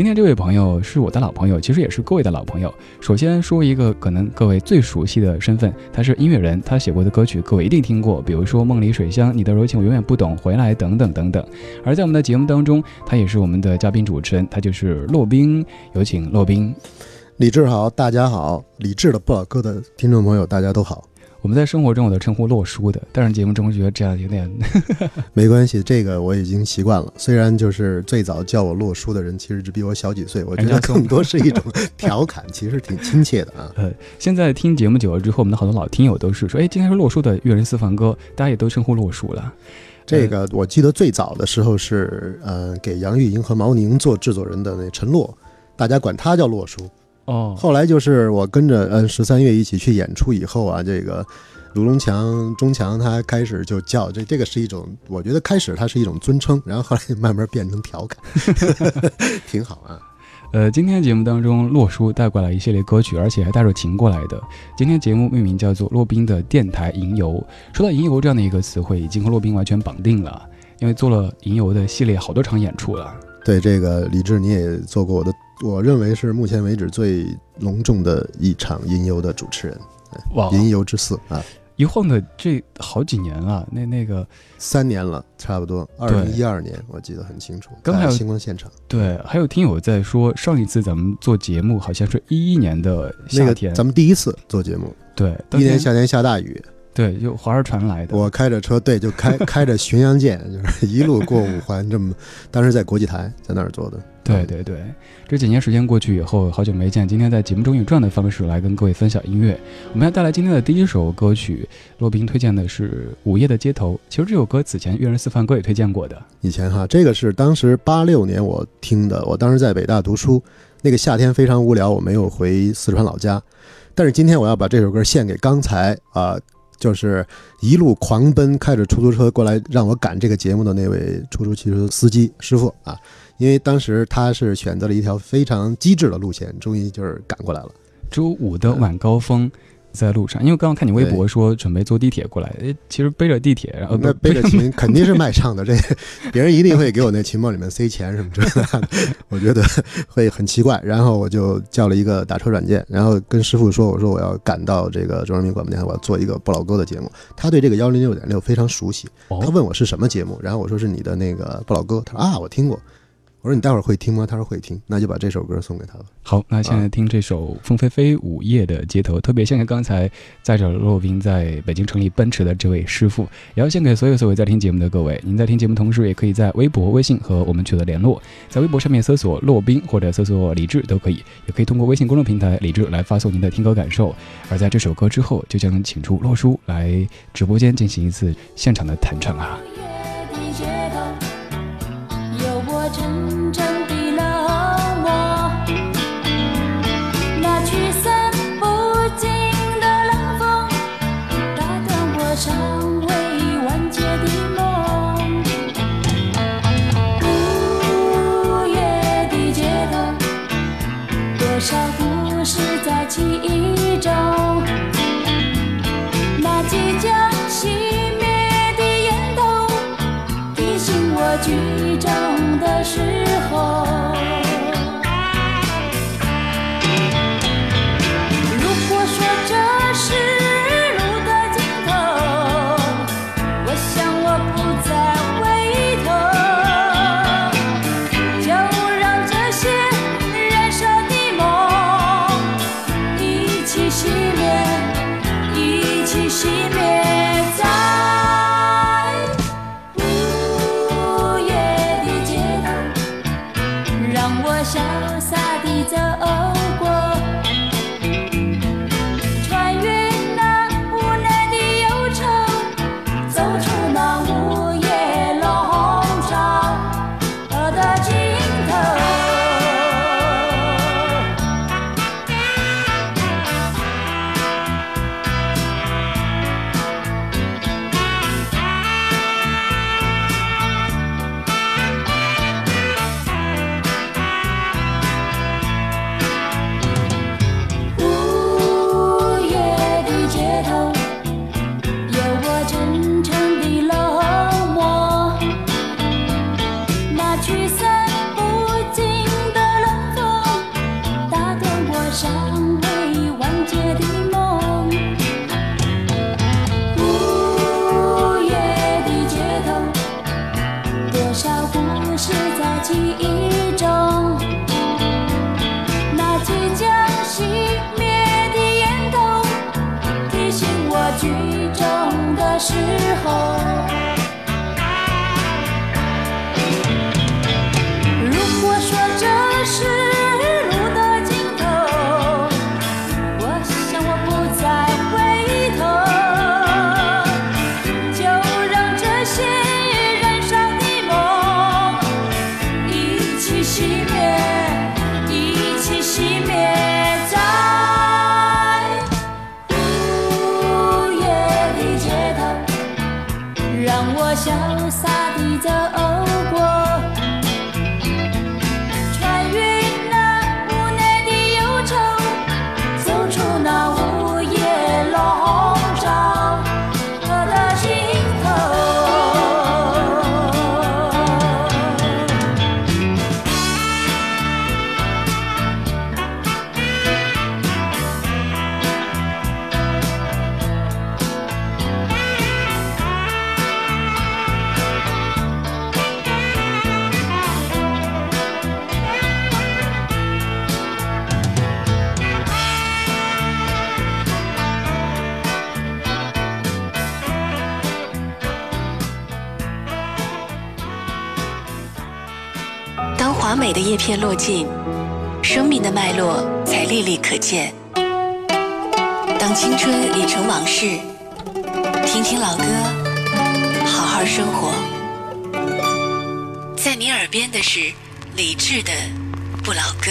今天这位朋友是我的老朋友，其实也是各位的老朋友。首先说一个可能各位最熟悉的身份，他是音乐人，他写过的歌曲各位一定听过，比如说《梦里水乡》、《你的柔情我永远不懂》、《回来》等等等等。而在我们的节目当中，他也是我们的嘉宾主持人，他就是骆宾。有请骆宾。李志好，大家好，李志的不老歌的听众朋友大家都好。我们在生活中我都称呼洛叔的，但是节目中觉得这样有点 没关系，这个我已经习惯了。虽然就是最早叫我洛叔的人其实只比我小几岁，我觉得更多是一种调侃，其实挺亲切的啊。呃，现在听节目久了之后，我们的好多老听友都是说，哎，今天是洛叔的《乐人私房歌》，大家也都称呼洛叔了。这个我记得最早的时候是呃给杨钰莹和毛宁做制作人的那陈洛，大家管他叫洛叔。哦，后来就是我跟着呃十三月一起去演出以后啊，这个卢龙强、钟强他开始就叫这，这个是一种，我觉得开始它是一种尊称，然后后来慢慢变成调侃，挺好啊。呃，今天节目当中，洛叔带过来一系列歌曲，而且还带着琴过来的。今天节目命名叫做《洛宾的电台吟游》。说到吟游这样的一个词汇，已经和洛宾完全绑定了，因为做了吟游的系列好多场演出了。对，这个李志你也做过我的。我认为是目前为止最隆重的一场吟游的主持人，哇！吟游之四啊，一晃的这好几年了，那那个三年了，差不多二零一二年，我记得很清楚。刚才星光现场，对，还有听友在说，上一次咱们做节目好像是一一年的夏天，咱们第一次做节目，对，一年夏天下大雨。对，就划着船来的。我开着车，对，就开开着巡洋舰，就是一路过五环，这么。当时在国际台，在那儿做的。对对对，这几年时间过去以后，好久没见。今天在节目中以这样的方式来跟各位分享音乐。我们要带来今天的第一首歌曲，洛宾推荐的是《午夜的街头》。其实这首歌此前《粤人四饭歌》也推荐过的。以前哈，这个是当时八六年我听的。我当时在北大读书，那个夏天非常无聊，我没有回四川老家。但是今天我要把这首歌献给刚才啊。就是一路狂奔，开着出租车过来让我赶这个节目的那位出租汽车司机师傅啊，因为当时他是选择了一条非常机智的路线，终于就是赶过来了。周五的晚高峰。在路上，因为刚刚看你微博说准备坐地铁过来，哎，其实背着地铁，然后那背着琴 肯定是卖唱的，这 别人一定会给我那琴包里面塞钱什么之类的，我觉得会很奇怪。然后我就叫了一个打车软件，然后跟师傅说，我说我要赶到这个中央人民广播电台，我要做一个不老歌的节目。他对这个幺零六点六非常熟悉，他问我是什么节目，然后我说是你的那个不老歌，他说啊，我听过。我说你待会儿会听吗？他说会听，那就把这首歌送给他吧。好，那现在听这首凤飞飞《午夜的街头》，特别献给刚才载着骆宾在北京城里奔驰的这位师傅，也要献给所有所有在听节目的各位。您在听节目同时，也可以在微博、微信和我们取得联络，在微博上面搜索骆宾或者搜索李志都可以，也可以通过微信公众平台李志来发送您的听歌感受。而在这首歌之后，就将请出骆叔来直播间进行一次现场的弹唱啊。叶落尽，生命的脉络才历历可见。当青春已成往事，听听老歌，好好生活。在你耳边的是理智的《不老歌》。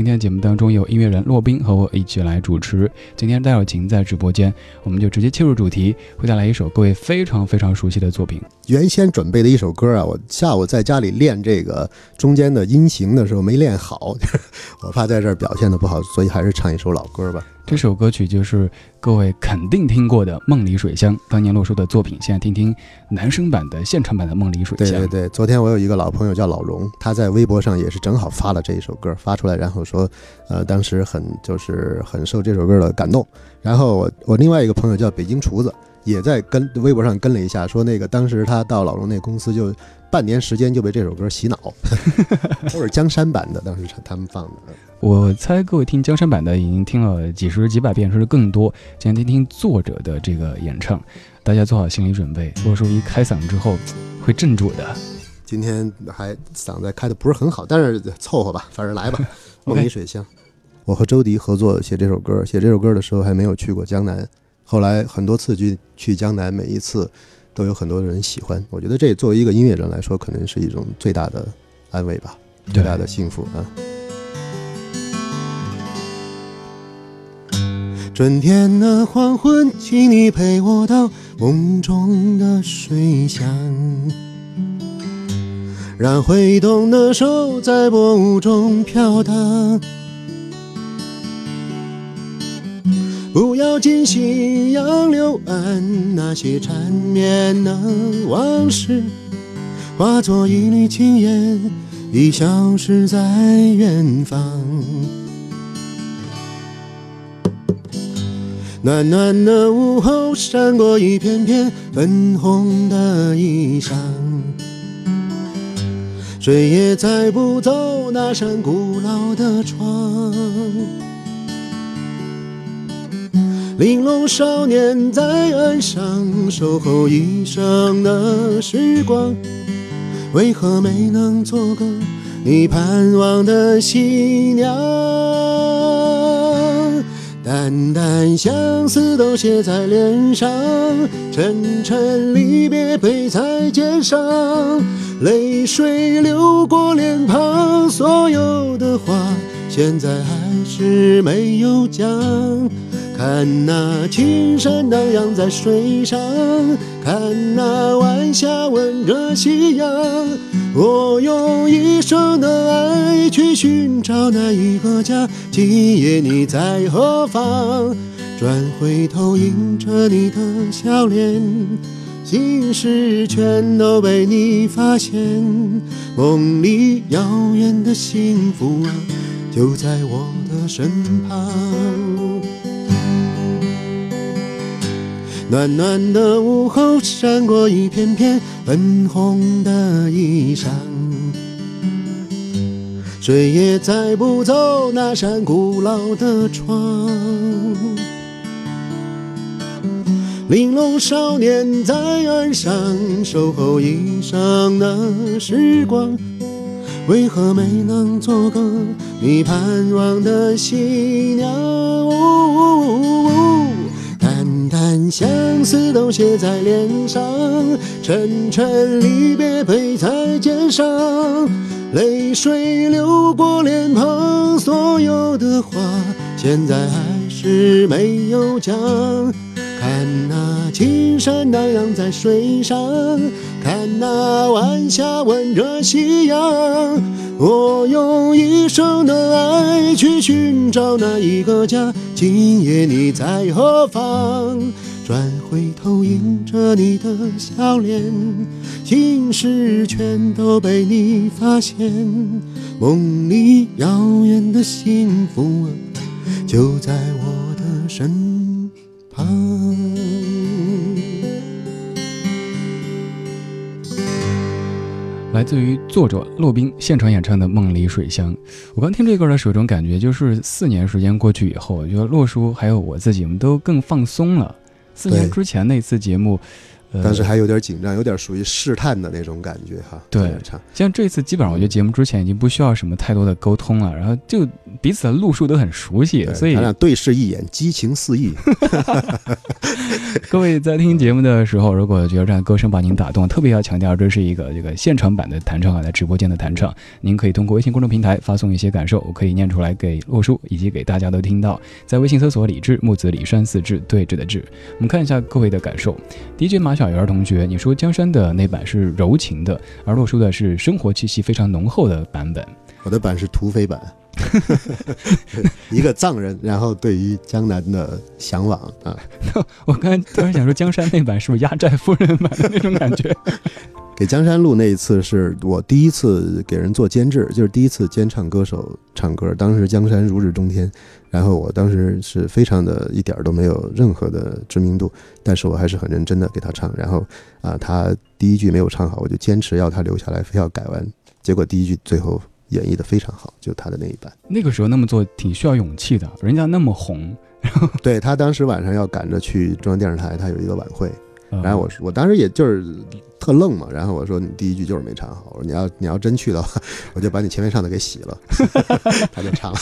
今天节目当中有音乐人洛宾和我一起来主持。今天戴小晴在直播间，我们就直接切入主题，会带来一首各位非常非常熟悉的作品。原先准备的一首歌啊，我下午在家里练这个中间的音型的时候没练好，我怕在这儿表现的不好，所以还是唱一首老歌吧。这首歌曲就是各位肯定听过的《梦里水乡》，当年洛叔的作品。现在听听男生版的现场版的《梦里水乡》。对对对，昨天我有一个老朋友叫老荣，他在微博上也是正好发了这一首歌，发出来，然后说，呃，当时很就是很受这首歌的感动。然后我我另外一个朋友叫北京厨子，也在跟微博上跟了一下，说那个当时他到老龙那公司就半年时间就被这首歌洗脑，都是江山版的，当时他们放的。我猜各位听江山版的已经听了几十几百遍，甚至更多。今天听听作者的这个演唱，大家做好心理准备。洛叔一开嗓之后会镇住的。今天还嗓子开的不是很好，但是凑合吧，反正来吧。梦里水乡，我和周迪合作写这首歌，写这首歌的时候还没有去过江南，后来很多次去去江南，每一次都有很多人喜欢。我觉得这作为一个音乐人来说，可能是一种最大的安慰吧，最大的幸福啊。春天的黄昏，请你陪我到梦中的水乡，让挥动的手在薄雾中飘荡。不要惊醒杨柳岸，那些缠绵的往事，化作一缕青烟，已消失在远方。暖暖的午后，闪过一片片粉红的衣裳。谁也载不走那扇古老的窗。玲珑少年在岸上守候一生的时光，为何没能做个你盼望的新娘？淡淡相思都写在脸上，沉沉离别背在肩上，泪水流过脸庞，所有的话现在还是没有讲。看那青山荡漾在水上，看那晚霞吻着夕阳。我用一生的爱去寻找那一个家，今夜你在何方？转回头，迎着你的笑脸，心事全都被你发现，梦里遥远的幸福啊，就在我的身旁。暖暖的午后，闪过一片片粉红的衣裳。谁也载不走那扇古老的窗。玲珑少年在岸上守候一生的时光，为何没能做个你盼望的新娘？淡相思都写在脸上，沉沉离别背在肩上，泪水流过脸庞，所有的话现在还是没有讲。看那青山荡漾在水上，看那晚霞吻着夕阳。我用一生的爱去寻找那一个家，今夜你在何方？转回头迎着你的笑脸，心事全都被你发现。梦里遥远的幸福啊，就在我的身旁。来自于作者骆宾现场演唱的《梦里水乡》。我刚听这歌的时候，有种感觉，就是四年时间过去以后，我觉得骆叔还有我自己，我们都更放松了。四年之前那次节目，呃，当时还有点紧张，有点属于试探的那种感觉哈。对像这次基本上，我觉得节目之前已经不需要什么太多的沟通了，然后就彼此的路数都很熟悉，所以咱俩对视一眼，激情四溢。各位在听节目的时候，如果觉得这样歌声把您打动，特别要强调这是一个这个现场版的弹唱啊，在直播间的弹唱，您可以通过微信公众平台发送一些感受，我可以念出来给洛叔以及给大家都听到。在微信搜索“李志木子李山四志对峙的志，我们看一下各位的感受。DJ 马小圆同学，你说江山的那版是柔情的，而洛叔的是生活气息非常浓厚的版本。我的版是土匪版，一个藏人，然后对于江南的向往啊，我刚才突然想说，江山那版是不是压寨夫人版的那种感觉？给江山路那一次是我第一次给人做监制，就是第一次监唱歌手唱歌。当时江山如日中天，然后我当时是非常的一点儿都没有任何的知名度，但是我还是很认真的给他唱。然后啊，他第一句没有唱好，我就坚持要他留下来，非要改完。结果第一句最后演绎的非常好，就他的那一版。那个时候那么做挺需要勇气的，人家那么红，对他当时晚上要赶着去中央电视台，他有一个晚会，呃然后我说我当时也就是特愣嘛，然后我说你第一句就是没唱好，我说你要你要真去的话，我就把你前面唱的给洗了，他就唱了，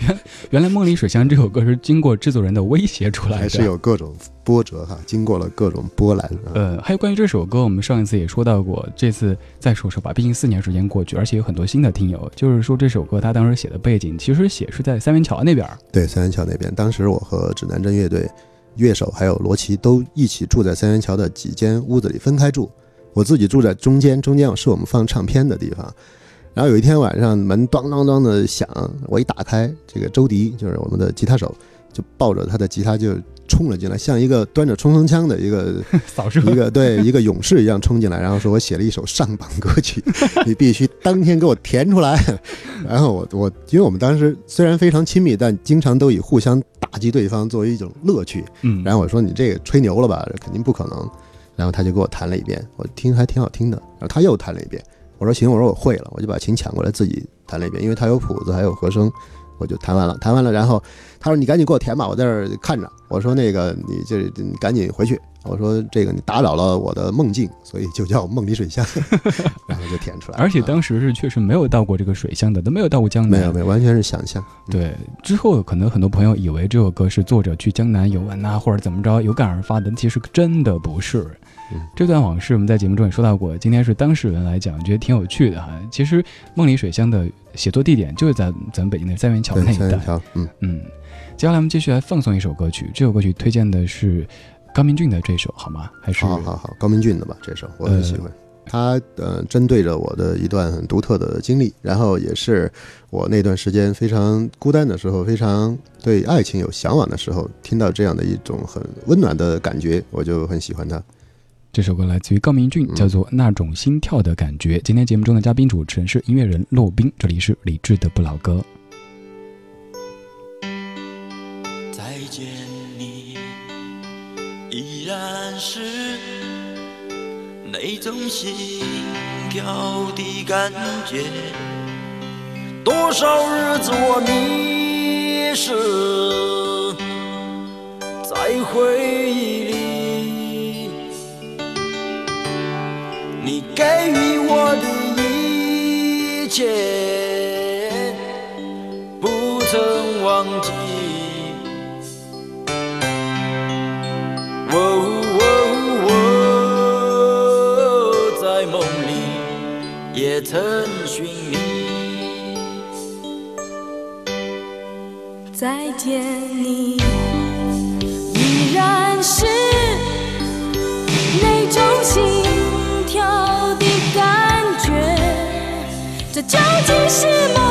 原 原来《梦里水乡》这首歌是经过制作人的威胁出来的，还是有各种波折哈，经过了各种波澜啊。呃，还有关于这首歌，我们上一次也说到过，这次再说说吧。毕竟四年时间过去，而且有很多新的听友，就是说这首歌他当时写的背景，其实写是在三元桥那边儿。对，三元桥那边，当时我和指南针乐队乐手还有罗琦都一起住在三元桥的几间屋子里分开住，我自己住在中间，中间是我们放唱片的地方。然后有一天晚上门咣当当的响，我一打开，这个周迪就是我们的吉他手，就抱着他的吉他就冲了进来，像一个端着冲锋枪的一个 扫射一个对一个勇士一样冲进来，然后说我写了一首上榜歌曲，你必须当天给我填出来。然后我我因为我们当时虽然非常亲密，但经常都以互相打击对方作为一种乐趣。嗯，然后我说你这个吹牛了吧，这肯定不可能。然后他就给我弹了一遍，我听还挺好听的。然后他又弹了一遍，我说行，我说我会了，我就把琴抢过来自己弹了一遍，因为他有谱子还有和声，我就弹完了。弹完了，然后他说你赶紧给我填吧，我在这儿看着。我说那个你这你赶紧回去。我说这个你打扰了我的梦境，所以就叫梦里水乡，然后就填出来。而且啊当时是确实没有到过这个水乡的，都没有到过江南。没有没有，完全是想象。对，之后可能很多朋友以为这首歌是作者去江南游玩呐、或者怎么着有感而发的，其实真的不是。嗯这段往事我们在节目中也说到过，今天是当事人来讲，觉得挺有趣的哈。其实梦里水乡的写作地点就是在咱们北京的三元桥对那，一带。三元桥，嗯，嗯，接下来我们继续来放送一首歌曲，这首歌曲推荐的是高明俊的这首好吗？还是好好好，高明俊的吧，这首我很喜欢。他呃，针对着我的一段很独特的经历，然后也是我那段时间非常孤单的时候，非常对爱情有向往的时候，听到这样的一种很温暖的感觉，我就很喜欢他。这首歌来自于高明俊，嗯叫做《那种心跳的感觉》。今天节目中的嘉宾主持人是音乐人骆宾，这里是理智的不老歌。再见你，依然是那种心跳的感觉。多少日子我迷失在回忆里，给予我的一切不曾忘记。哦哦哦，在梦里也曾寻你。再见你，究竟是梦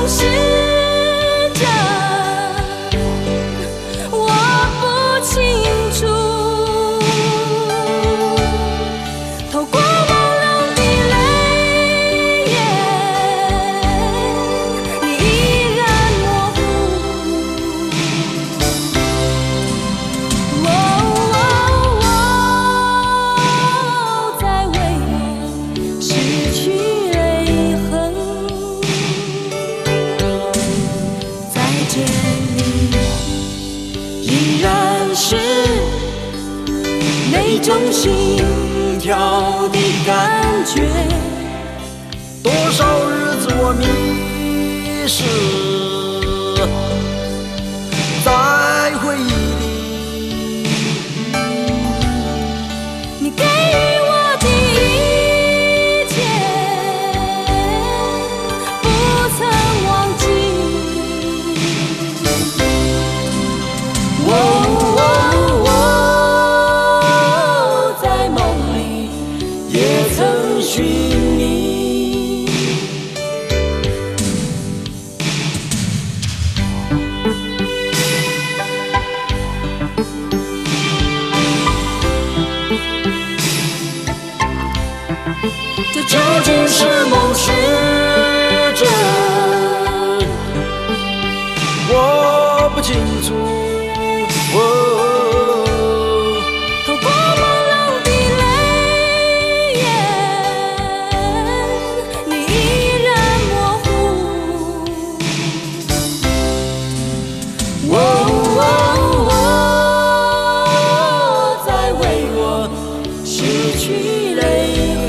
泪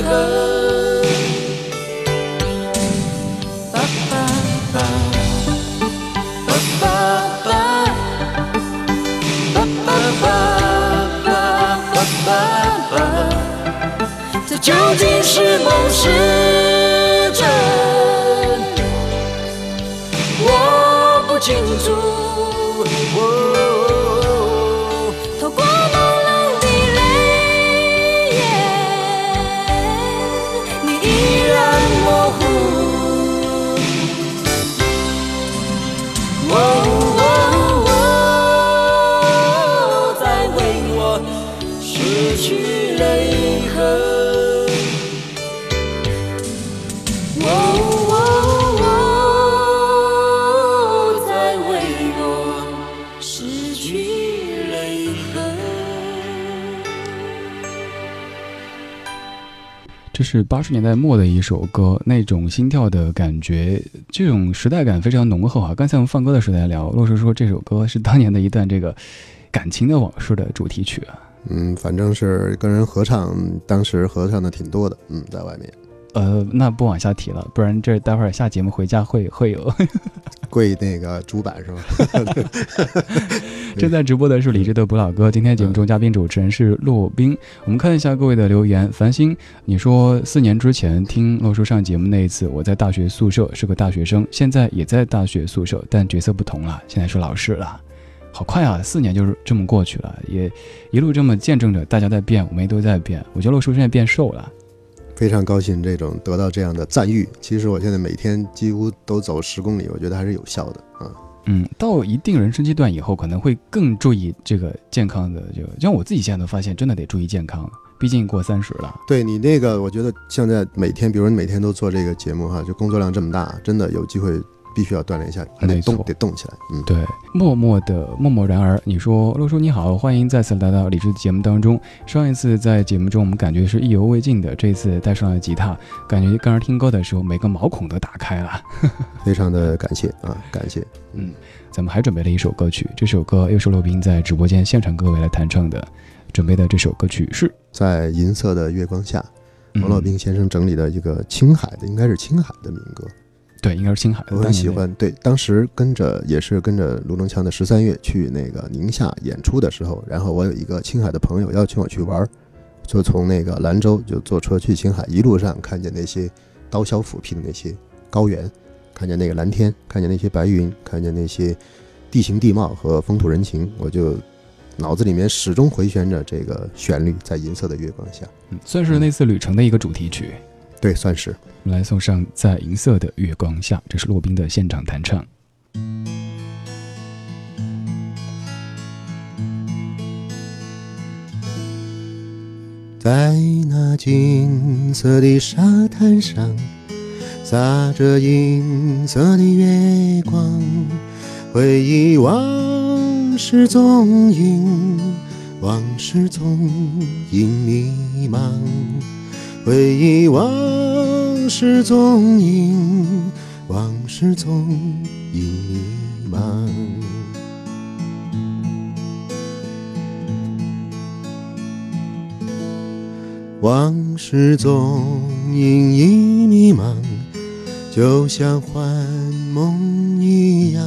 痕。爸爸，爸爸爸，爸爸爸爸爸爸爸，这究竟是梦是真？我不清楚。是八十年代末的一首歌，那种心跳的感觉，这种时代感非常浓厚啊。刚才我们放歌的时候在聊，洛叔说这首歌是当年的一段这个感情的往事的主题曲啊。嗯，反正是跟人合唱，当时合唱的挺多的，嗯，在外面呃，那不往下提了，不然这待会儿下节目回家会会有。跪那个主板是吧？正在直播的是理智的不老哥，今天节目中嘉宾主持人是骆宾。我们看一下各位的留言，繁星，你说四年之前听洛叔上节目那一次，我在大学宿舍是个大学生，现在也在大学宿舍，但角色不同了，现在是老师了。好快啊，四年就是这么过去了，也一路这么见证着大家在变，我们也都在变。我觉得洛叔现在变瘦了。非常高兴这种得到这样的赞誉。其实我现在每天几乎都走十公里，我觉得还是有效的啊。嗯，到一定人生阶段以后，可能会更注意这个健康的，就就像我自己现在都发现，真的得注意健康。毕竟过三十了。对你那个，我觉得现在每天，比如你每天都做这个节目哈，就工作量这么大，真的有机会必须要锻炼一下，还得动，得动起来。嗯，对，默默的默默然而，你说陆叔你好，欢迎再次来到李志的节目当中。上一次在节目中，我们感觉是意犹未尽的，这一次带上了吉他，感觉刚才听歌的时候，每个毛孔都打开了。非常的感谢啊，感谢。嗯，咱们还准备了一首歌曲，这首歌又是洛宾在直播间现场各位来弹唱的。准备的这首歌曲是在银色的月光下，嗯王洛宾先生整理的一个青海的，应该是青海的民歌，对，应该是青海。我很喜欢。对，当时跟着也是跟着卢龙强的十三月去那个宁夏演出的时候，然后我有一个青海的朋友邀请我去玩儿，就从那个兰州就坐车去青海，一路上看见那些刀削斧劈的那些高原，看见那个蓝天，看见那些白云，看见那些地形地貌和风土人情，我就脑子里面始终回旋着这个旋律，在银色的月光下，嗯算是那次旅程的一个主题曲。对，算是。我们来送上《在银色的月光下》，这是骆宾的现场弹唱。在那金色的沙滩上，洒着银色的月光，回忆往事踪影，往事踪影迷茫，回忆往事踪影，往事踪影迷茫。往事踪影已迷茫，就像幻梦一样。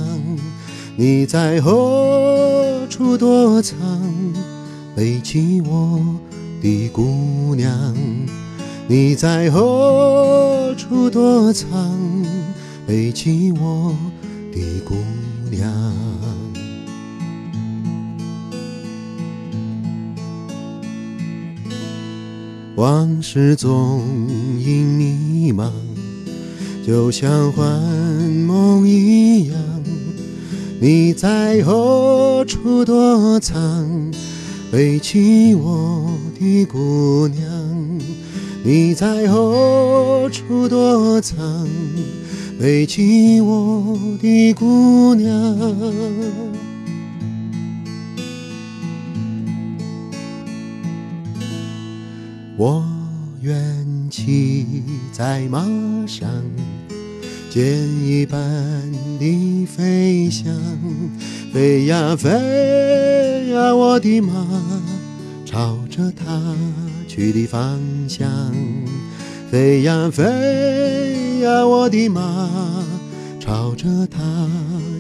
你在何处躲藏？背起我的姑娘。你在何处躲藏？背起我的姑娘。往事踪影迷茫，就像幻梦一样。你在何处躲藏？背起我的姑娘。你在何处躲藏？背起我的姑娘。我愿骑在马上，箭一般的飞翔，飞呀飞呀，我的马，朝着它去的方向，飞呀飞呀，我的马，朝着它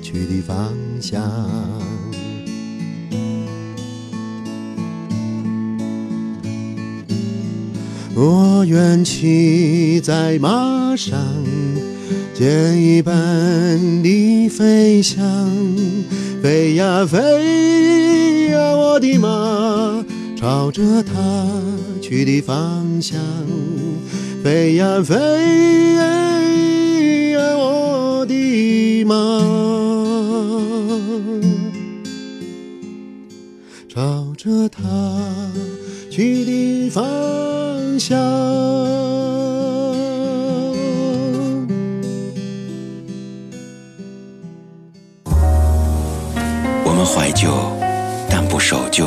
去的方向。我愿骑在马上，箭一般的飞翔，飞呀飞呀，我的马，朝着他去的方向，飞呀飞呀，我的马，朝着他去的方向。我们怀旧，但不守旧。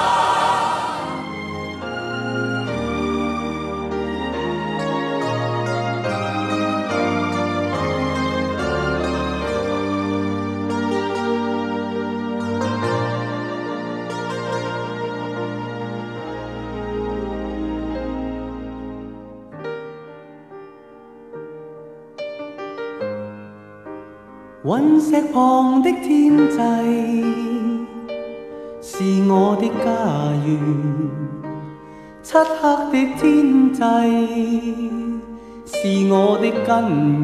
石旁的天际是我的家園，漆黑的天際是我的根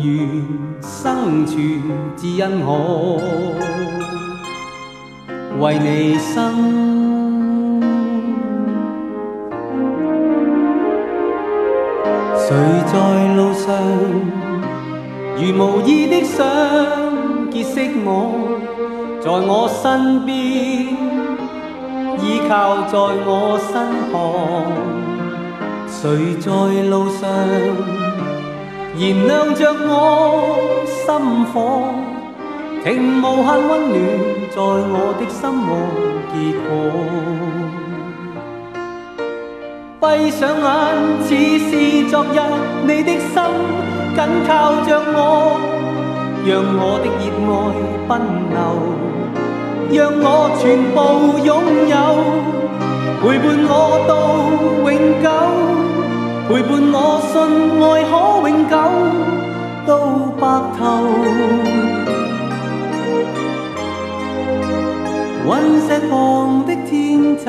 源，生存只因我為你生。谁在路上，如無意的想結識我，在我身邊，依靠在我身旁。誰在路上，燃亮着我心火，停無限溫暖在我的心窩結果。閉上眼，似是昨日，你的心緊靠着我，讓我的熱愛奔流，讓我全部擁有，陪伴我到永久，陪伴我信愛可永久到白頭。隕石旁的天際。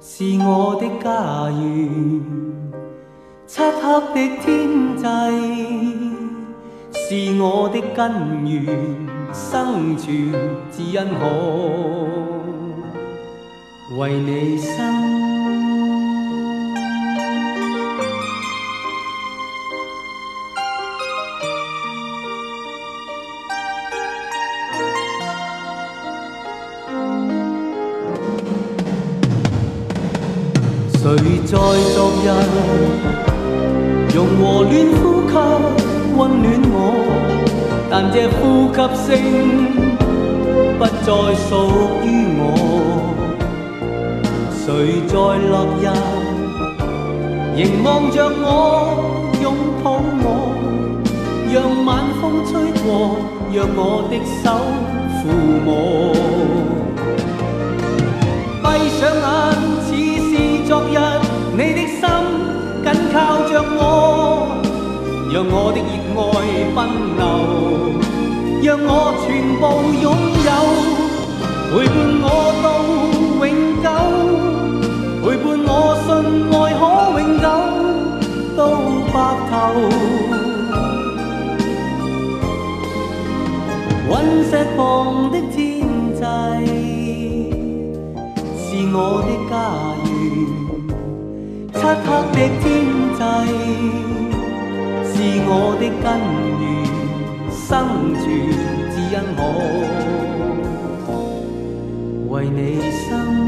是我的家園，漆黑的天際是我的根源，生存只因可为你生。谁在昨日用和暖呼吸溫暖我？但這呼吸聲不再屬於我。誰在落日凝望着我，擁抱我，讓晚風吹過，讓我的手抚摸。閉上眼。似是昨日你的心緊靠着我，讓我的熱愛奔流，讓我全部擁有，陪伴我到永久，陪伴我信愛可永久到白頭。隕石旁的天際是我的家園。漆黑的天際是是我的根源，生存只因我为你生。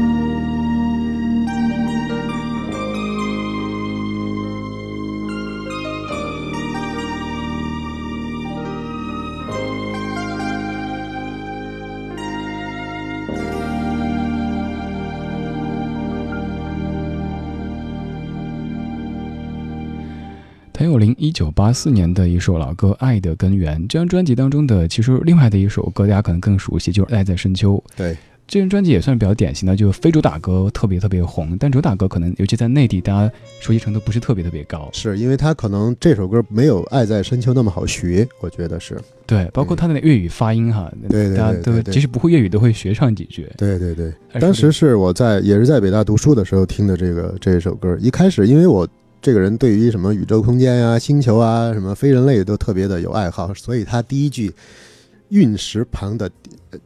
一九八四年的一首老歌《爱的根源》，这张专辑当中的其实另外的一首歌，大家可能更熟悉，就是《爱在深秋》。对，这张专辑也算比较典型的，就非主打歌特别特别红，但主打歌可能尤其在内地，大家熟悉程度不是特别特别高。是因为他可能这首歌没有《爱在深秋》那么好学，我觉得是。对，包括他的粤语发音哈，对对大家都即使不会粤语都会学上几句。对对对，当时是我在也是在北大读书的时候听的这个这首歌，一开始因为我。这个人对于什么宇宙空间啊、星球啊、什么非人类都特别的有爱好，所以他第一句“运石旁的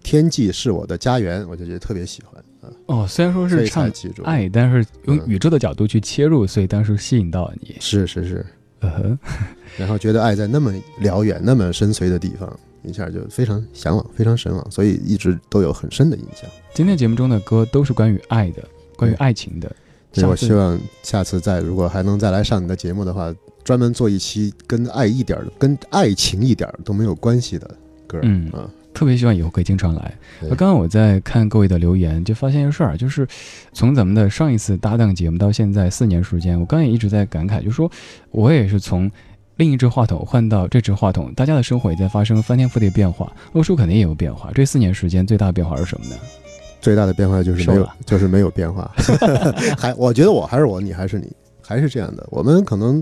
天际是我的家园”，我就觉得特别喜欢啊。哦，虽然说是唱爱，但是用宇宙的角度去切入，所以当时吸引到了你。是是是，呃，然后觉得爱在那么辽远、那么深邃的地方，一下就非常向往、非常神往，所以一直都有很深的印象。今天节目中的歌都是关于爱的，关于爱情的。所以我希望下次再如果还能再来上你的节目的话，专门做一期跟爱一点儿、跟爱情一点儿都没有关系的歌。嗯啊，特别希望以后可以经常来。那刚刚我在看各位的留言，就发现一个事儿，就是从咱们的上一次搭档节目到现在四年时间，我刚刚也一直在感慨，就说我也是从另一只话筒换到这只话筒，大家的生活也在发生翻天覆地变化，洛叔肯定也有变化。这四年时间最大的变化是什么呢？最大的变化就是没有，就是没有变化。还我觉得我还是我，你还是你，还是这样的。我们可能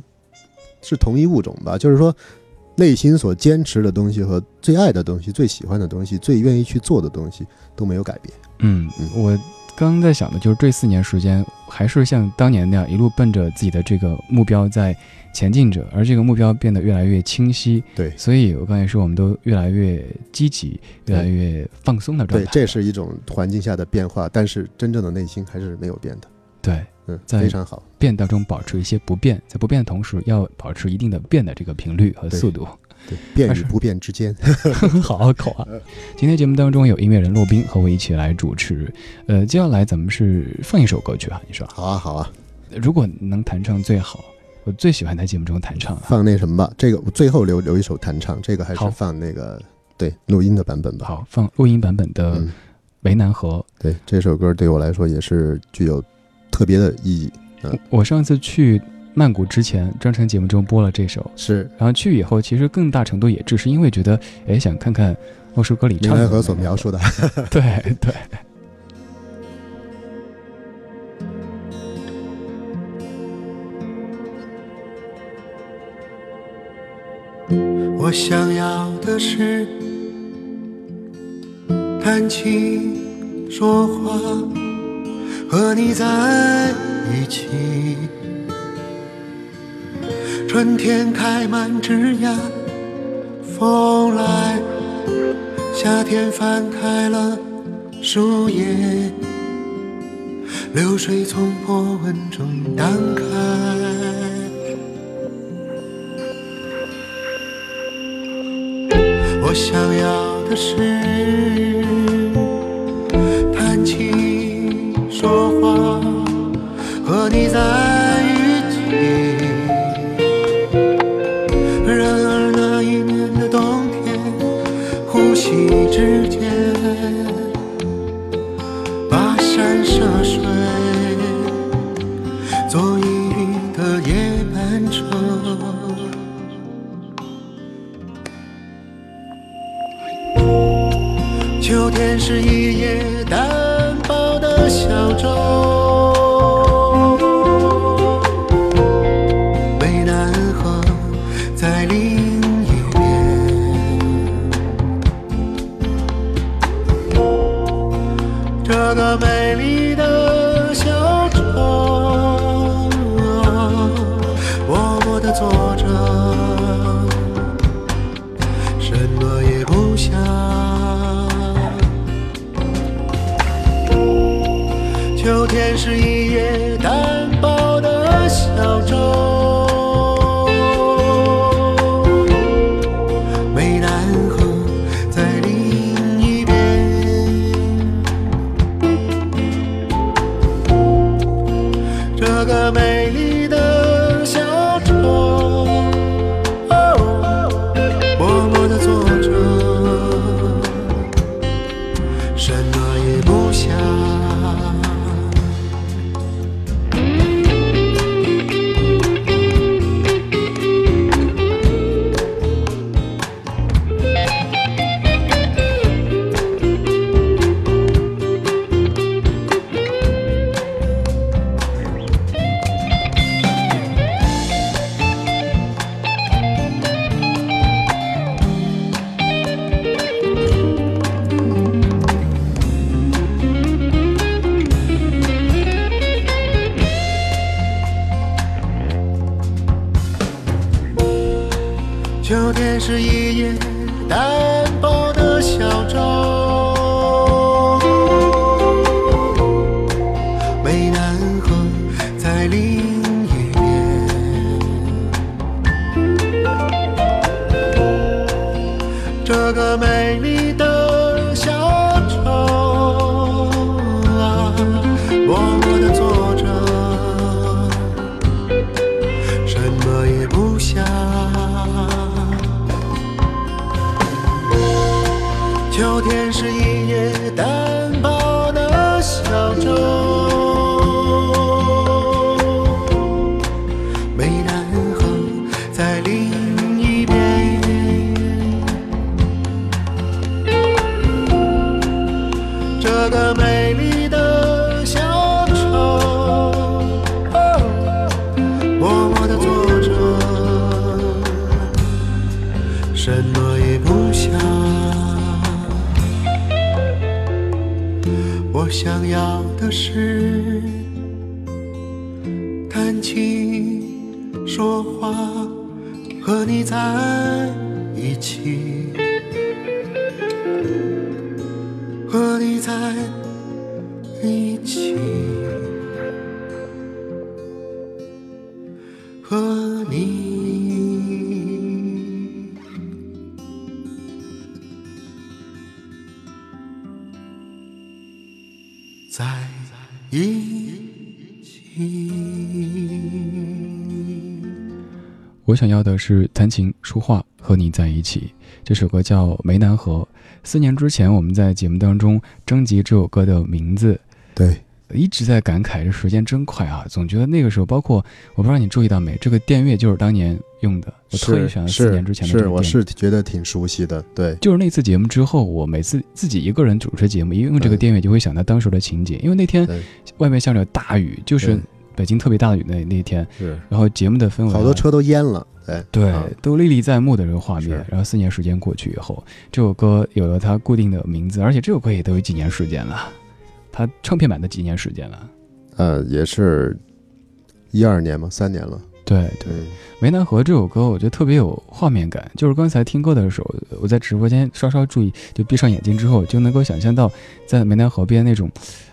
是同一物种吧，就是说内心所坚持的东西和最爱的东西、最喜欢的东西、最愿意去做的东西都没有改变。嗯，我刚刚在想的就是这四年时间，还是像当年那样一路奔着自己的这个目标在。前进者，而这个目标变得越来越清晰。对，所以我刚才说，我们都越来越积极，越来越放松的状态。对，这是一种环境下的变化，但是真正的内心还是没有变的。对，嗯，在非常好。变当中保持一些不变，在不变的同时要保持一定的变的这个频率和速度。对，变与不变之间 好好口啊！今天节目当中有音乐人洛宾和我一起来主持。呃，接下来咱们是放一首歌曲啊，你说好啊，好啊，如果能弹唱最好，我最喜欢在节目中弹唱了。放那什么吧。这个我最后留留一首弹唱，这个还是放那个对录音的版本吧。好，放录音版本的《嗯，为难河》。对，这首歌对我来说也是具有特别的意义。嗯我上次去曼谷之前，专程节目中播了这首，是然后去以后，其实更大程度也只是因为觉得，哎，想看看莫叔歌里唱的明来河所描述的。对对。我想要的是谈情说话，和你在一起。春天开满枝桠，风来；夏天翻开了树叶，流水从波纹中荡开。我想要的是谈情说话，和你在一起。然而那一年的冬天，呼吸之间，秋天是一叶单薄的小舟，和你在一起，和你在一起。我想要的是弹琴、书画。和你在一起。这首歌叫《湄南河》。四年之前，我们在节目当中征集这首歌的名字，对，一直在感慨这时间真快啊！总觉得那个时候，包括我不知道你注意到没，这个电乐就是当年用的，我特意选了四年之前的这是，我是觉得挺熟悉的，对，就是那次节目之后，我每次自己一个人主持节目，一用这个嗯电乐就会想到当时的情景，因为那天外面下着大雨，就是北京特别大的雨那那天，是。然后节目的氛围啊好多车都淹了，对。对啊，都历历在目的这个画面。然后四年时间过去以后，这首歌有了它固定的名字，而且这首歌也都有几年时间了，它唱片版的几年时间了。呃，也是一二年嘛，三年了，对对，对，《湄南河》这首歌我觉得特别有画面感，就是刚才听歌的时候，我在直播间稍稍注意，就闭上眼睛之后，就能够想象到在湄南河边那种，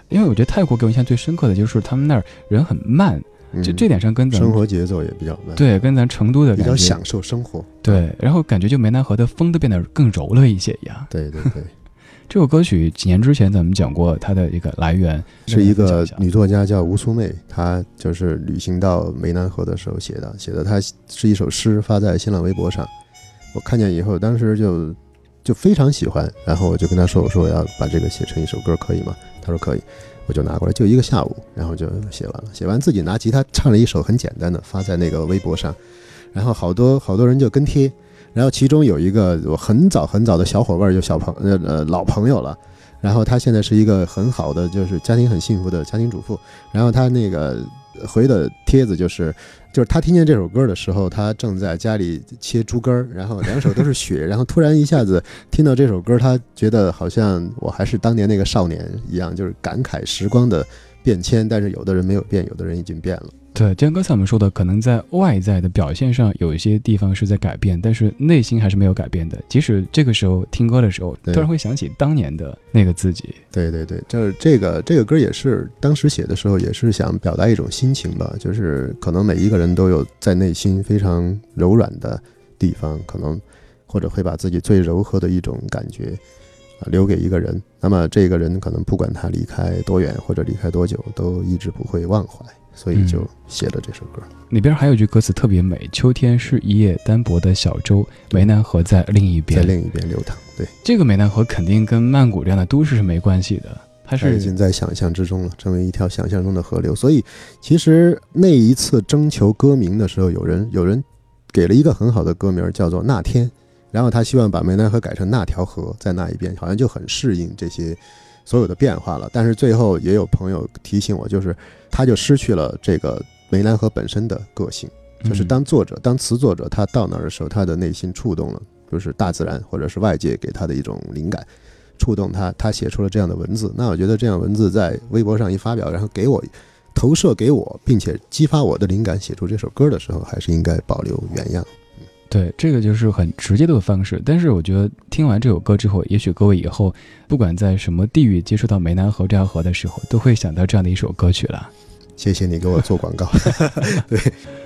因为我觉得泰国给我印象最深刻的就是他们那儿人很慢，就嗯这点上跟咱们生活节奏也比较慢，，对跟咱成都的比较享受生活，对，然后感觉就湄南河的风都变得更柔了一些一样。对对对，这首歌曲几年之前咱们讲过它的一个来源，是一个女作家叫吴苏妹，她就是旅行到湄南河的时候写的，写的她是一首诗，发在新浪微博上。我看见以后，当时就就非常喜欢，然后我就跟她说：“我说我要把这个写成一首歌，可以吗？”她说可以，我就拿过来，就一个下午，然后就写完了。写完自己拿吉他唱了一首很简单的，发在那个微博上，然后好多好多人就跟贴，然后其中有一个我很早很早的小伙伴，就小朋呃呃老朋友了。然后他现在是一个很好的，就是家庭很幸福的家庭主妇。然后他那个回的帖子就是，就是他听见这首歌的时候，他正在家里切猪肝儿，然后两手都是血，然后突然一下子听到这首歌，他觉得好像我还是当年那个少年一样，就是感慨时光的变迁。但是有的人没有变，有的人已经变了。对，就像刚才我们说的，可能在外在的表现上有一些地方是在改变，但是内心还是没有改变的。即使这个时候听歌的时候，突然会想起当年的那个自己。对对对，就是这个这个歌也是当时写的时候，也是想表达一种心情吧，就是可能每一个人都有在内心非常柔软的地方，可能或者会把自己最柔和的一种感觉啊留给一个人。那么这个人可能不管他离开多远或者离开多久，都一直不会忘怀，所以就嗯写了这首歌。里边还有句歌词特别美：“秋天是一叶单薄的小舟，湄南河在另一边。”在另一边流淌，对，这个湄南河肯定跟曼谷这样的都市是没关系的，它是已是经在想象之中了，成为一条想象中的河流。所以，其实那一次征求歌名的时候，有人有人给了一个很好的歌名，叫做《那天》，然后他希望把湄南河改成那条河在那一边，好像就很适应这些所有的变化了。但是最后也有朋友提醒我，就是他就失去了这个梅兰河本身的个性。就是嗯当作者、当词作者，他到那儿的时候，他的内心触动了，就是大自然或者是外界给他的一种灵感，触动他，他写出了这样的文字。那我觉得这样文字在微博上一发表，然后给我投射给我，并且激发我的灵感，写出这首歌的时候，还是应该保留原样。对，这个就是很直接的方式。但是我觉得听完这首歌之后，也许各位以后不管在什么地域接触到湄南河这条河的时候，都会想到这样的一首歌曲了。谢谢你给我做广告。对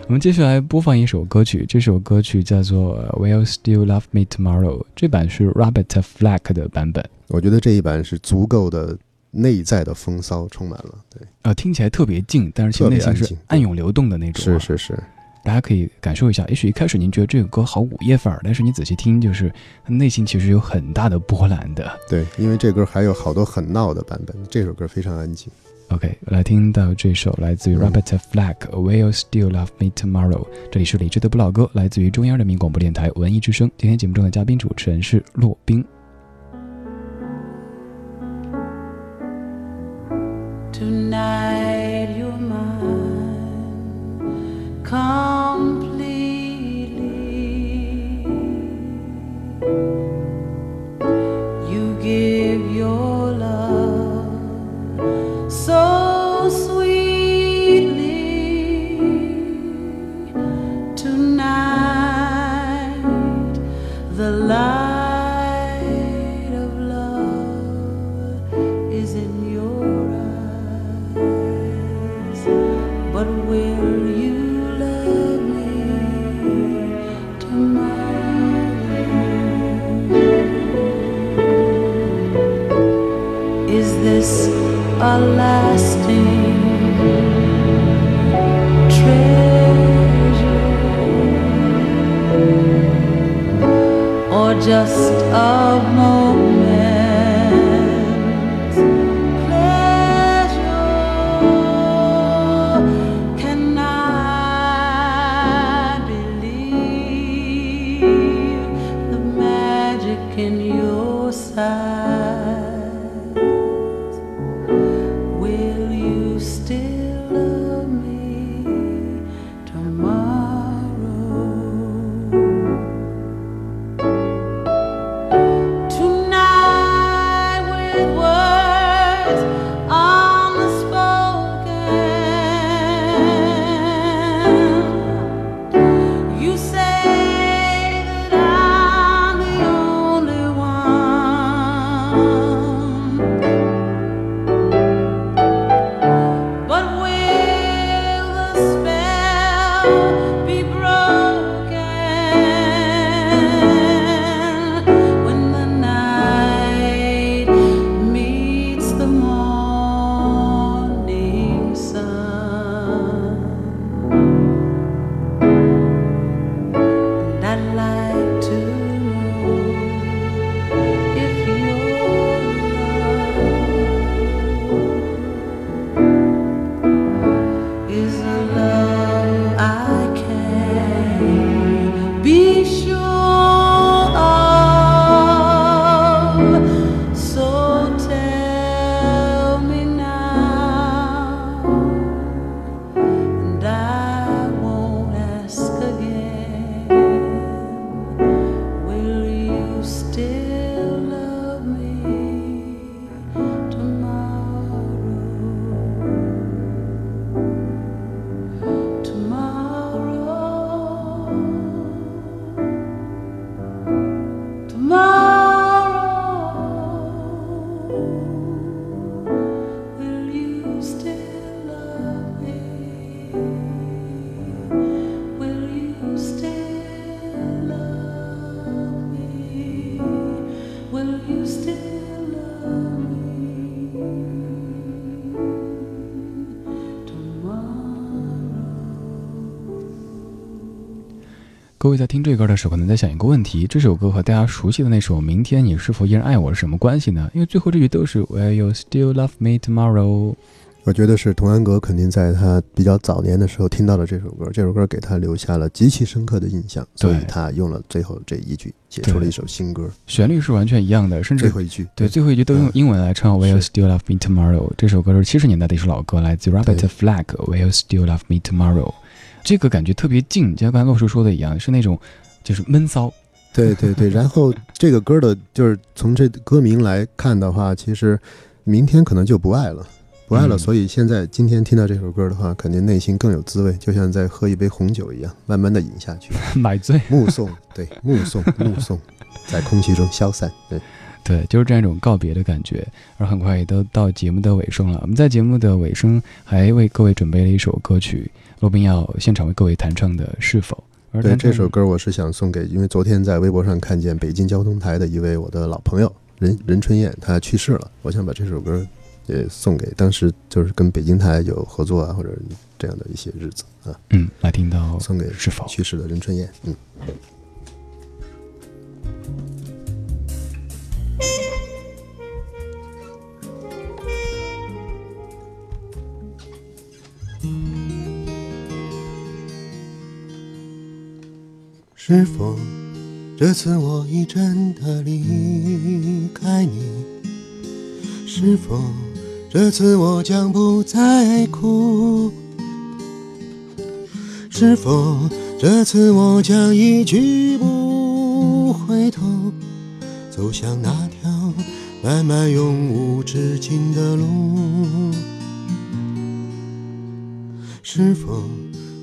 我们接下来播放一首歌曲，这首歌曲叫做《Will Still Love Me Tomorrow》，这版是 Robert Flack 的版本，我觉得这一版是足够的内在的风骚充满了。对，呃，听起来特别静，但是其实内心是暗涌流动的那种、是，是是，大家可以感受一下。也许一开始您觉得这个歌好午夜范儿，但是你仔细听，就是内心其实有很大的波澜的。对，因为这歌还有好多很闹的版本，这首歌非常安静。OK，来听到这首来自于嗯 Robert Flack，《Will Still Love Me Tomorrow》。这里是理智的不老歌，来自于中央人民广播电台文艺之声。今天节目中的嘉宾主持人是骆冰。Tonight complete. 各位在听这歌的时候，可能在想一个问题：这首歌和大家熟悉的那首《明天你是否依然爱我》是什么关系呢？因为最后这句都是 Will you still love me tomorrow？我觉得是童安格肯定在他比较早年的时候听到了这首歌，这首歌给他留下了极其深刻的印象，所以他用了最后这一句，写出了一首新歌。旋律是完全一样的，甚至最后一句，对最后一句都用英文来唱 Will you still love me tomorrow？这首歌是七十年代的一首老歌，来自 Robert Flack，Will you still love me tomorrow？这个感觉特别近，就像刚才洛叔说的一样，是那种就是闷骚，对对对，然后这个歌的，就是从这歌名来看的话，其实明天可能就不爱了，不爱了，嗯所以现在今天听到这首歌的话，肯定内心更有滋味，就像在喝一杯红酒一样，慢慢的饮下去，买醉。目送，对，目送，目送，在空气中消散，对，对，就是这样一种告别的感觉。而很快也都到节目的尾声了。我们在节目的尾声还为各位准备了一首歌曲，罗宾要现场为各位弹唱的《是否》。而对这首歌，我是想送给，因为昨天在微博上看见北京交通台的一位我的老朋友任任春燕，她去世了，我想把这首歌也送给当时就是跟北京台有合作啊，或者这样的一些日子啊，嗯，来听到送给是否去世的任春燕，嗯。是否这次我已真的离开你？是否这次我将不再哭？是否这次我将一去不回头，走向那条漫漫永无止境的路？是否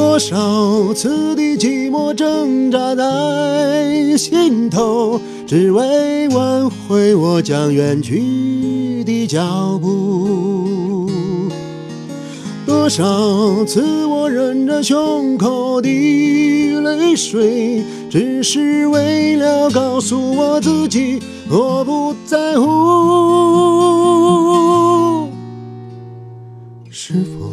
多少次的寂寞挣扎在心头，只为挽回我将远去的脚步。多少次我忍着胸口的泪水，只是为了告诉我自己，我不在乎。是否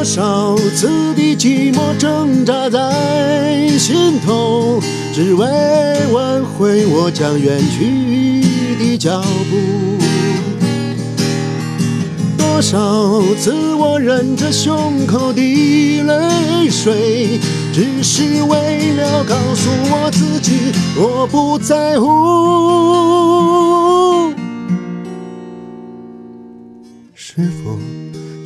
多少次的寂寞挣扎在心头，只为挽回我将远去的脚步。多少次我忍着胸口的泪水，只是为了告诉我自己，我不在乎。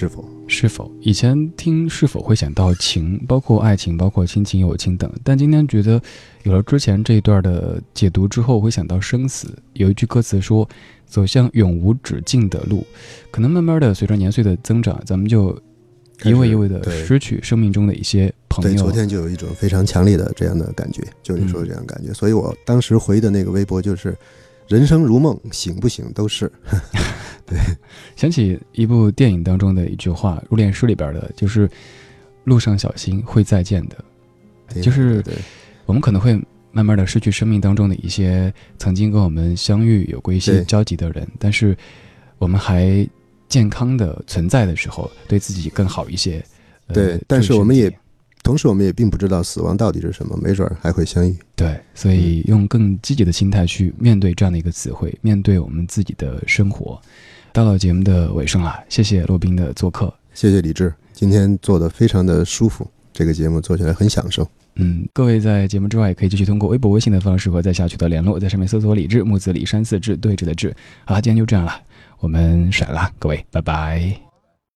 是否？是否以前听是否会想到情，包括爱情，包括亲情、友情等，但今天觉得有了之前这一段的解读之后，会想到生死。有一句歌词说：“走向永无止境的路。”可能慢慢的随着年岁的增长，咱们就一位一位的失去生命中的一些朋对，友。昨天就有一种非常强烈的这样的感觉，就你说的这样的感觉，所以我当时回的那个微博就是“人生如梦，醒不醒都是想起一部电影当中的一句话，《入殓师》里边的，就是“路上小心，会再见的”。”就是我们可能会慢慢的失去生命当中的一些曾经跟我们相遇、有过一些交集的人，但是我们还健康的存在的时候，对自己更好一些。呃对但是我们也同时我们也并不知道死亡到底是什么，没准儿还会相遇。对，所以用更积极的心态去面对这样的一个词汇，面对我们自己的生活。到了节目的尾声了，谢谢洛宾的做客。谢谢李志，今天做的非常的舒服，这个节目做起来很享受。嗯，各位在节目之外也可以继续通过微博、微信的方式和在下取得联络，在上面搜索“李志木子李山四志对峙的志。好了，今天就这样了，我们甩了，各位，拜拜。